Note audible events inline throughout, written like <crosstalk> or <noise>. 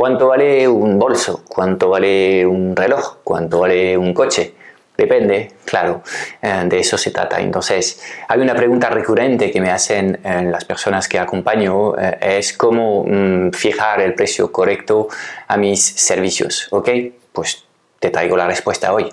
¿Cuánto vale un bolso? ¿Cuánto vale un reloj? ¿Cuánto vale un coche? Depende, claro, eh, de eso se trata. Entonces, hay una pregunta recurrente que me hacen eh, las personas que acompaño, eh, es cómo mm, fijar el precio correcto a mis servicios, ¿ok? Pues te traigo la respuesta hoy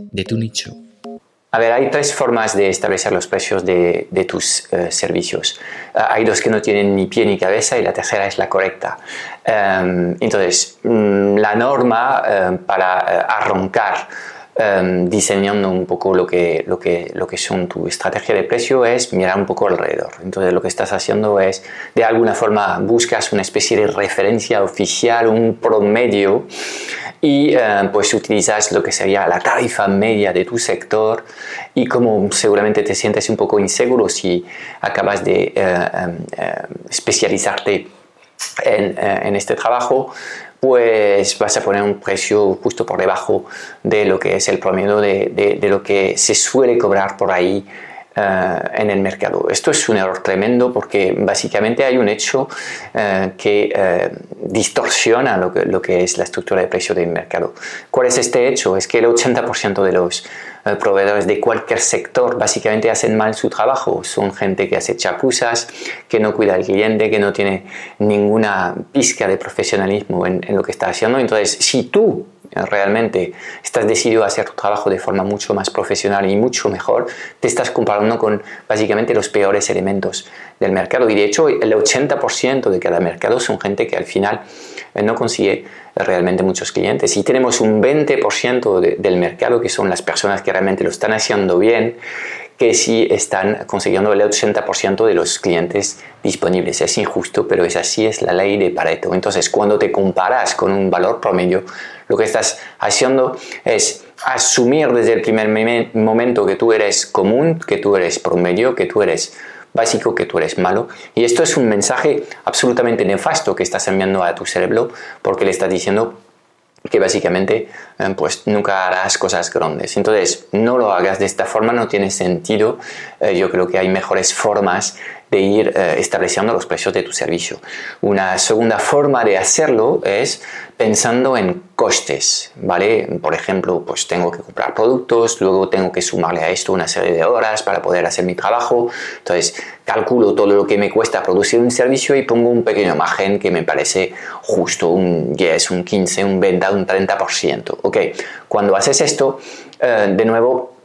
de tu nicho. A ver, hay tres formas de establecer los precios de, tus eh, servicios. Ah, hay dos que no tienen ni pie ni cabeza y la tercera es la correcta. Em, entonces, mm, la norma em, para eh, arrancar em, diseñando un poco lo que, lo, que, lo que son tu estrategia de precio es mirar un poco alrededor. Entonces lo que estás haciendo es, de alguna forma, buscas una especie de referencia oficial, un promedio y eh, pues utilizas lo que sería la tarifa media de tu sector y como seguramente te sientes un poco inseguro si acabas de eh, eh, especializarte en, este trabajo, pues vas a poner un precio justo por debajo de lo que es el promedio de lo que se suele cobrar por ahí eh, en el mercado. Esto es un error tremendo porque básicamente hay un hecho eh, que eh, distorsiona lo que, lo que, es la estructura de precio del mercado. ¿Cuál es este hecho? Es que el 80% de los proveedores de cualquier sector básicamente hacen mal su trabajo. Son gente que hace chapuzas, que no cuida al cliente, que no tiene ninguna pizca de profesionalismo en, en lo que está haciendo. Entonces, si tú realmente estás decidido a hacer tu trabajo de forma mucho más profesional y mucho mejor, te estás comparando con básicamente los peores elementos del mercado. Y de hecho, el 80% de cada mercado son gente que al final eh, no consigue realmente muchos clientes. Y tenemos un 20% del mercado que son las personas que realmente lo están haciendo bien, que sí están consiguiendo el 80% de los clientes disponibles. Es injusto, pero es así, es la ley de Pareto. Entonces, cuando te comparas con un valor promedio, lo que estás haciendo es asumir desde el primer momento que tú eres común, que tú eres promedio, que tú eres básico, que tú eres malo. Y esto es un mensaje absolutamente nefasto que estás enviando a tu cerebro porque le estás diciendo que básicamente eh, pues nunca harás cosas grandes. Entonces, no lo hagas de esta forma, no tiene sentido. Eh, yo creo que hay mejores formas de ir eh, estableciendo los precios de tu servicio. Una segunda forma de hacerlo es pensando en costes, ¿vale? Por ejemplo, pues tengo que comprar productos, luego tengo que sumarle a esto una serie de horas para poder hacer mi trabajo, entonces calculo todo lo que me cuesta producir un servicio y pongo un pequeño margen que me parece justo, un 10, un 15, un 20, un 30%, ¿ok? Cuando haces esto, eh, de nuevo,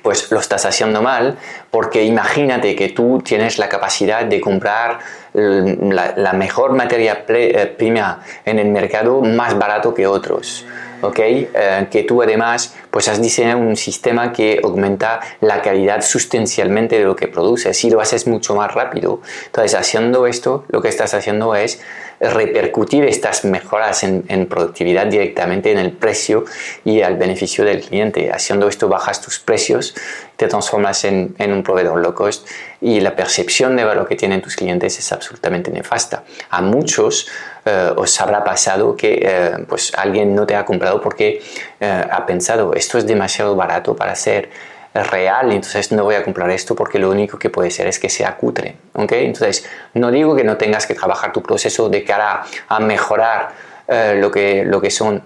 pues lo estás haciendo mal porque imagínate que tú tienes la capacidad de comprar la, mejor materia eh, prima en el mercado más barato que otros. ¿okay? Eh, que tú además pues has diseñado un sistema que aumenta la calidad sustancialmente de lo que produces y lo haces mucho más rápido. Entonces, haciendo esto, lo que estás haciendo es repercutir estas mejoras en, productividad directamente en el precio y al beneficio del cliente. Haciendo esto bajas tus precios, te transformas en, un proveedor low cost y la percepción de valor que tienen tus clientes es absolutamente nefasta. A muchos eh, os habrá pasado que eh, pues alguien no te ha comprado porque eh, ha pensado esto es demasiado barato para ser real, entonces no voy a comprar esto porque lo único que puede ser es que sea cutre. ¿okay? Entonces, no digo que no tengas que trabajar tu proceso de cara a mejorar eh, lo, que, lo que son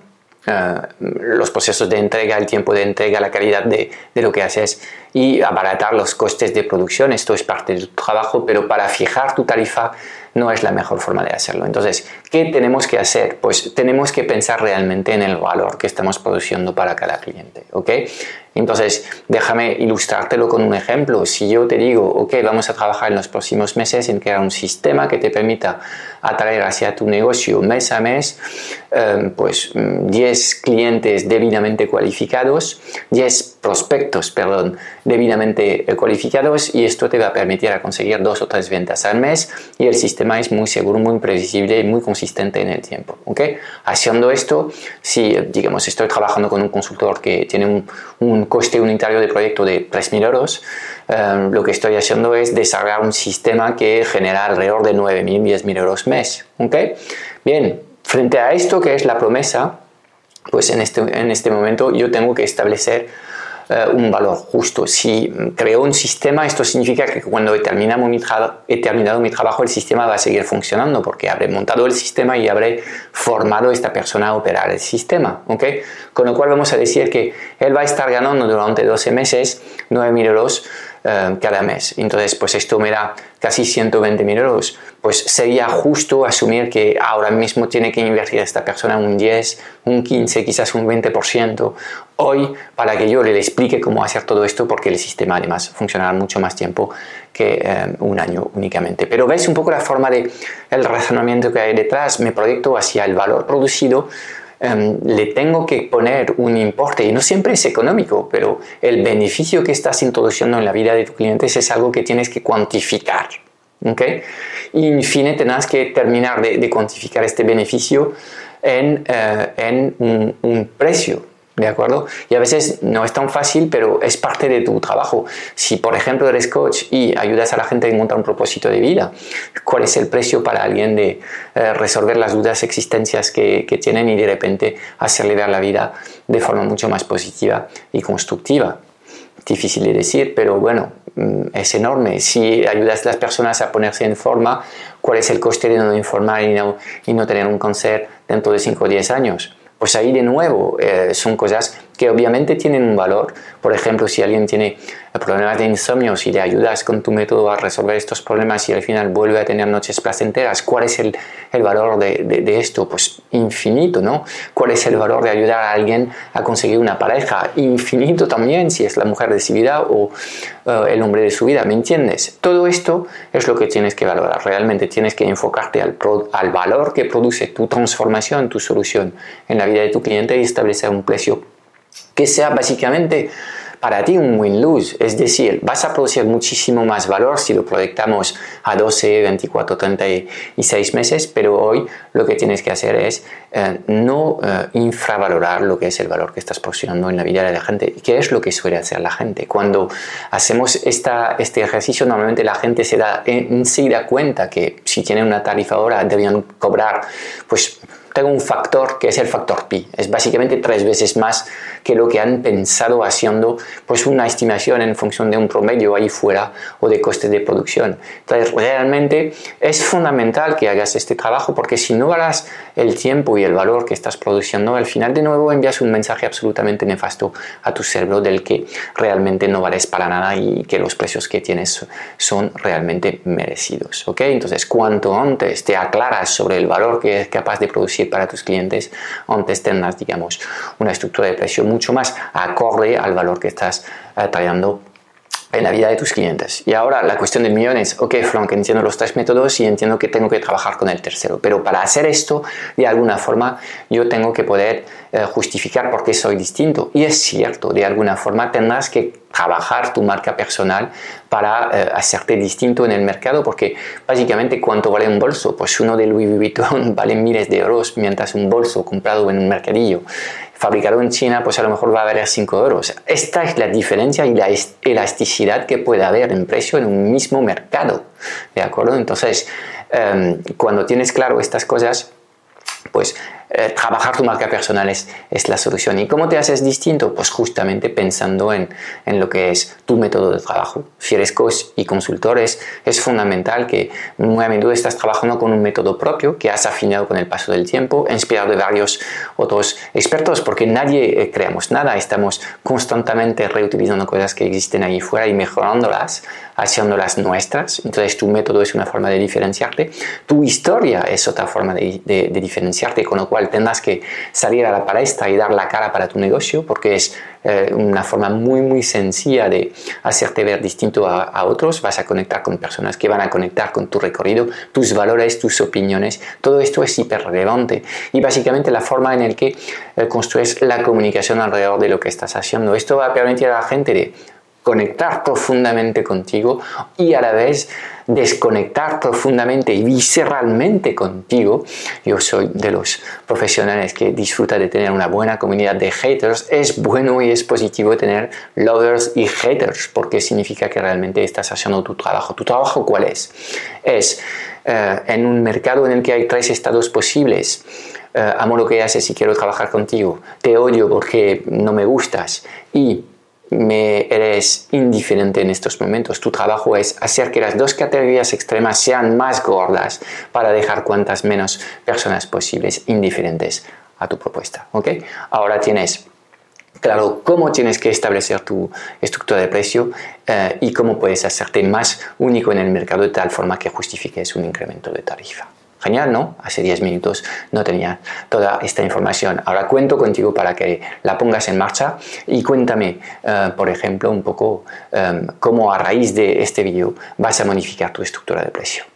eh, los procesos de entrega, el tiempo de entrega, la calidad de, de, lo que haces y abaratar los costes de producción. Esto es parte de tu trabajo, pero para fijar tu tarifa no es la mejor forma de hacerlo. Entonces, ¿qué tenemos que hacer? Pues tenemos que pensar realmente en el valor que estamos produciendo para cada cliente, ¿ok? Entonces, déjame ilustrártelo con un ejemplo. Si yo te digo, ok, vamos a trabajar en los próximos meses en crear un sistema que te permita atraer hacia tu negocio mes a mes, em, pues 10 mm, clientes debidamente cualificados, 10 prospectos, perdón, debidamente eh, cualificados y esto te va a permitir a conseguir dos o tres ventas al mes y el sistema es muy seguro, muy previsible y muy consistente en el tiempo. ¿ok? Haciendo esto, si digamos estoy trabajando con un consultor que tiene un, un coste unitario de proyecto de 3.000 euros, em, lo que estoy haciendo es desarrollar un sistema que genera alrededor de 9.000, 10.000 euros mes. ¿okay? Bien, frente a esto que es la promesa, pues en este, en este momento yo tengo que establecer eh, un valor justo. Si creo un sistema, esto significa que cuando he terminado, mi he terminado mi trabajo, el sistema va a seguir funcionando porque habré montado el sistema y habré formado a esta persona a operar el sistema. ¿okay? Con lo cual vamos a decir que él va a estar ganando durante 12 meses 9.000 euros eh, cada mes. Entonces, pues esto me da casi 120.000 euros. Pues sería justo asumir que ahora mismo tiene que invertir esta persona un 10, un 15, quizás un 20% hoy para que yo le explique cómo hacer todo esto porque el sistema además funcionará mucho más tiempo que eh, un año únicamente. Pero veis un poco la forma de el razonamiento que hay detrás. Me proyecto hacia el valor producido Em, le tengo que poner un importe y no siempre es económico, pero el beneficio que estás introduciendo en la vida de tus clientes es algo que tienes que cuantificar. ¿okay? Y en fin, tendrás que terminar de, cuantificar este beneficio en, eh, un precio ¿De acuerdo? Y a veces no es tan fácil, pero es parte de tu trabajo. Si, por ejemplo, eres coach y ayudas a la gente a encontrar un propósito de vida, ¿cuál es el precio para alguien de eh, resolver las dudas existencias que, que, tienen y de repente hacerle ver la vida de forma mucho más positiva y constructiva? Difícil de decir, pero bueno, mm, es enorme. Si ayudas a las personas a ponerse en forma, ¿cuál es el coste de no informar y no, y no tener un cáncer dentro de 5 o 10 años? Pues ahí de nuevo eh, son cosas que obviamente tienen un valor. Por ejemplo, si alguien tiene problemas de insomnio, si le ayudas con tu método a resolver estos problemas y al final vuelve a tener noches placenteras, ¿cuál es el, el valor de, de, esto? Pues infinito, ¿no? ¿Cuál es el valor de ayudar a alguien a conseguir una pareja? Infinito también, si es la mujer de su vida o eh, el hombre de su vida, ¿me entiendes? Todo esto es lo que tienes que valorar. Realmente tienes que enfocarte al, al valor que produce tu transformación, tu solución en la vida de tu cliente y establecer un precio que sea básicamente para ti un win-lose, es decir, vas a producir muchísimo más valor si lo proyectamos a 12, 24, 36 meses, pero hoy lo que tienes que hacer es eh, no eh, infravalorar lo que es el valor que estás proporcionando en la vida de la gente. ¿Qué es lo que suele hacer la gente? Cuando hacemos esta, este ejercicio, normalmente la gente se da, se da cuenta que si tienen una tarifa ahora deberían cobrar pues tengo un factor que es el factor pi. Es básicamente tres veces más que lo que han pensado haciendo pues una estimación en función de un promedio ahí fuera o de coste de producción. Entonces, realmente es fundamental que hagas este trabajo porque si no harás el tiempo y el valor que estás produciendo, al final de nuevo envías un mensaje absolutamente nefasto a tu cerebro del que realmente no vales para nada y que los precios que tienes son realmente merecidos. ¿ok? Entonces, cuanto antes te aclaras sobre el valor que es capaz de producir para tus clientes, antes tendrás, digamos, una estructura de precio mucho más acorde al valor que estás eh, trayendo en la vida de tus clientes. Y ahora la cuestión de millones, ok, Frank, entiendo los tres métodos y entiendo que tengo que trabajar con el tercero, pero para hacer esto, de alguna forma, yo tengo que poder eh, justificar por qué soy distinto. Y es cierto, de alguna forma tendrás que trabajar tu marca personal para eh, hacerte distinto en el mercado, porque básicamente cuánto vale un bolso, pues uno de Louis Vuitton <laughs> vale miles de euros, mientras un bolso comprado en un mercadillo fabricado en China, pues a lo mejor va a valer 5 euros. Esta es la diferencia y la elasticidad que puede haber en precio en un mismo mercado. ¿De acuerdo? Entonces, em, cuando tienes claro estas cosas, pues eh, trabajar tu marca personal es, es, la solución. ¿Y cómo te haces distinto? Pues justamente pensando en, en lo que es tu método de trabajo. Fierescos y consultores es fundamental que muy a menudo estás trabajando con un método propio que has afinado con el paso del tiempo, inspirado de varios otros expertos, porque nadie eh, creamos nada, estamos constantemente reutilizando cosas que existen ahí fuera y mejorándolas, haciéndolas nuestras. Entonces tu método es una forma de diferenciarte, tu historia es otra forma de, de, de diferenciarte, con lo cual tendrás que salir a la palestra y dar la cara para tu negocio porque es eh, una forma muy muy sencilla de hacerte ver distinto a, otros. Vas a conectar con personas que van a conectar con tu recorrido, tus valores, tus opiniones. Todo esto es hiper relevante y básicamente la forma en la que eh, la comunicación alrededor de lo que estás haciendo. Esto va a permitir a la gente de conectar profundamente contigo y a la vez desconectar profundamente y visceralmente contigo. Yo soy de los profesionales que disfruta de tener una buena comunidad de haters. Es bueno y es positivo tener lovers y haters porque significa que realmente estás haciendo tu trabajo. ¿Tu trabajo cuál es? Es eh, en un mercado en el que hay tres estados posibles. Eh, amo lo que haces y quiero trabajar contigo. Te odio porque no me gustas. Y me eres indiferente en estos momentos. Tu trabajo es hacer que las dos categorías extremas sean más gordas para dejar cuantas menos personas posibles indiferentes a tu propuesta. ¿ok? Ahora tienes claro cómo tienes que establecer tu estructura de precio eh, y cómo puedes hacerte más único en el mercado de tal forma que justifiques un incremento de tarifa. Genial, ¿no? Hace 10 minutos no tenía toda esta información. Ahora cuento contigo para que la pongas en marcha y cuéntame, eh, por ejemplo, un poco eh, cómo a raíz de este vídeo vas a modificar tu estructura de precio.